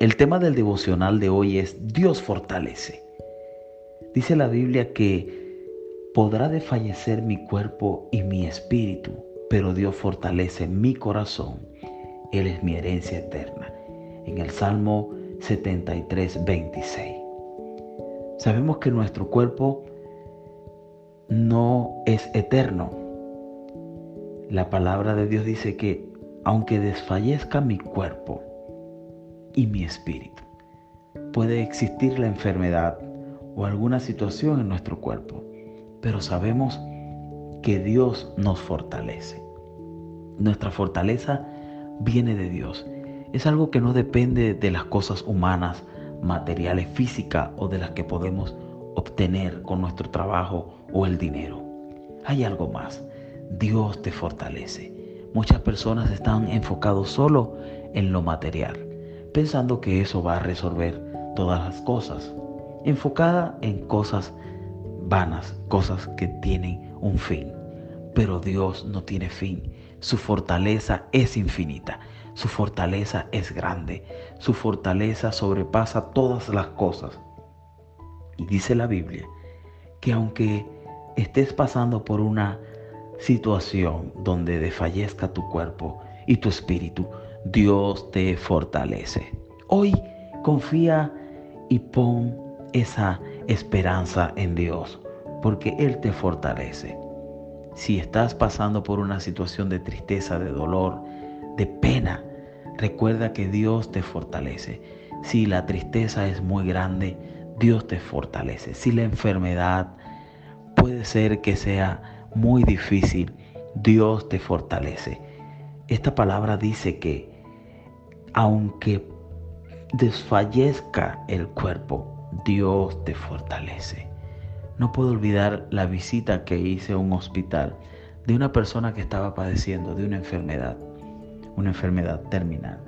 El tema del devocional de hoy es Dios fortalece. Dice la Biblia que podrá desfallecer mi cuerpo y mi espíritu, pero Dios fortalece mi corazón. Él es mi herencia eterna. En el Salmo 73, 26. Sabemos que nuestro cuerpo no es eterno. La palabra de Dios dice que aunque desfallezca mi cuerpo, y mi espíritu. Puede existir la enfermedad o alguna situación en nuestro cuerpo, pero sabemos que Dios nos fortalece. Nuestra fortaleza viene de Dios. Es algo que no depende de las cosas humanas, materiales, físicas o de las que podemos obtener con nuestro trabajo o el dinero. Hay algo más. Dios te fortalece. Muchas personas están enfocados solo en lo material pensando que eso va a resolver todas las cosas, enfocada en cosas vanas, cosas que tienen un fin. Pero Dios no tiene fin. Su fortaleza es infinita. Su fortaleza es grande. Su fortaleza sobrepasa todas las cosas. Y dice la Biblia que aunque estés pasando por una situación donde desfallezca tu cuerpo y tu espíritu, Dios te fortalece. Hoy confía y pon esa esperanza en Dios, porque Él te fortalece. Si estás pasando por una situación de tristeza, de dolor, de pena, recuerda que Dios te fortalece. Si la tristeza es muy grande, Dios te fortalece. Si la enfermedad puede ser que sea muy difícil, Dios te fortalece. Esta palabra dice que aunque desfallezca el cuerpo, Dios te fortalece. No puedo olvidar la visita que hice a un hospital de una persona que estaba padeciendo de una enfermedad, una enfermedad terminal.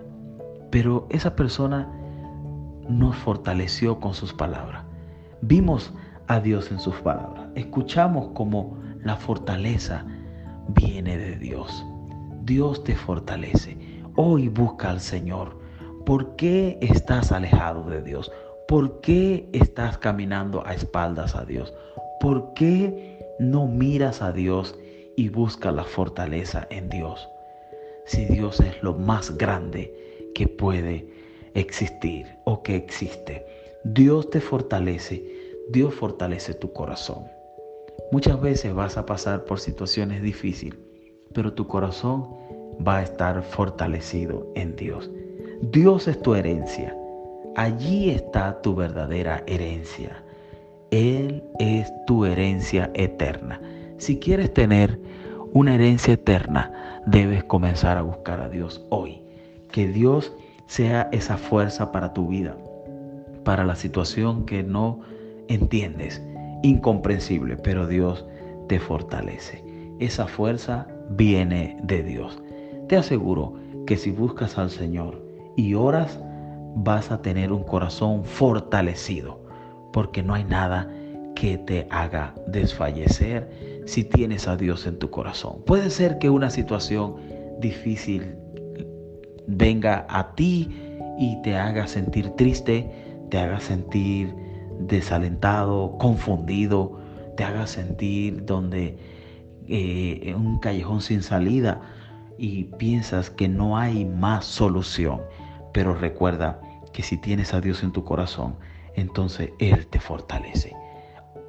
Pero esa persona nos fortaleció con sus palabras. Vimos a Dios en sus palabras. Escuchamos cómo la fortaleza viene de Dios. Dios te fortalece. Hoy busca al Señor. ¿Por qué estás alejado de Dios? ¿Por qué estás caminando a espaldas a Dios? ¿Por qué no miras a Dios y buscas la fortaleza en Dios? Si Dios es lo más grande que puede existir o que existe. Dios te fortalece, Dios fortalece tu corazón. Muchas veces vas a pasar por situaciones difíciles pero tu corazón va a estar fortalecido en Dios. Dios es tu herencia. Allí está tu verdadera herencia. Él es tu herencia eterna. Si quieres tener una herencia eterna, debes comenzar a buscar a Dios hoy. Que Dios sea esa fuerza para tu vida, para la situación que no entiendes, incomprensible, pero Dios te fortalece. Esa fuerza viene de Dios. Te aseguro que si buscas al Señor y oras, vas a tener un corazón fortalecido, porque no hay nada que te haga desfallecer si tienes a Dios en tu corazón. Puede ser que una situación difícil venga a ti y te haga sentir triste, te haga sentir desalentado, confundido, te haga sentir donde eh, un callejón sin salida y piensas que no hay más solución. Pero recuerda que si tienes a Dios en tu corazón, entonces Él te fortalece.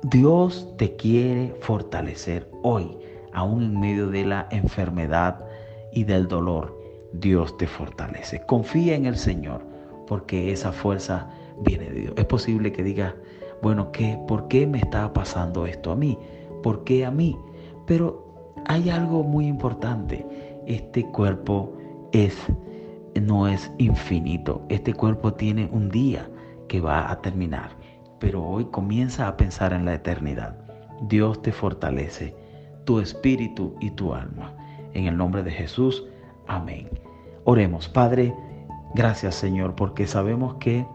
Dios te quiere fortalecer hoy, aún en medio de la enfermedad y del dolor. Dios te fortalece. Confía en el Señor, porque esa fuerza viene de Dios. Es posible que digas, bueno, ¿qué, ¿por qué me está pasando esto a mí? ¿Por qué a mí? Pero hay algo muy importante. Este cuerpo es no es infinito. Este cuerpo tiene un día que va a terminar. Pero hoy comienza a pensar en la eternidad. Dios te fortalece, tu espíritu y tu alma. En el nombre de Jesús, amén. Oremos, Padre, gracias Señor, porque sabemos que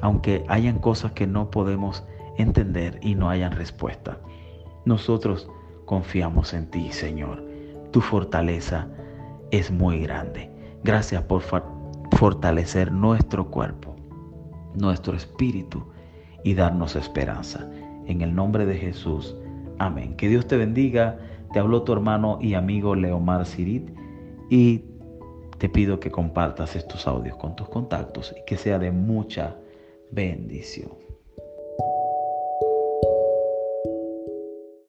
aunque hayan cosas que no podemos entender y no hayan respuesta, nosotros confiamos en ti, Señor. Tu fortaleza es muy grande. Gracias por fortalecer nuestro cuerpo. nuestro espíritu y darnos esperanza. En el nombre de Jesús. Amén. Que Dios te bendiga. Te habló tu hermano y amigo Leomar Sirit y te pido que compartas estos audios con tus contactos y que sea de mucha bendición.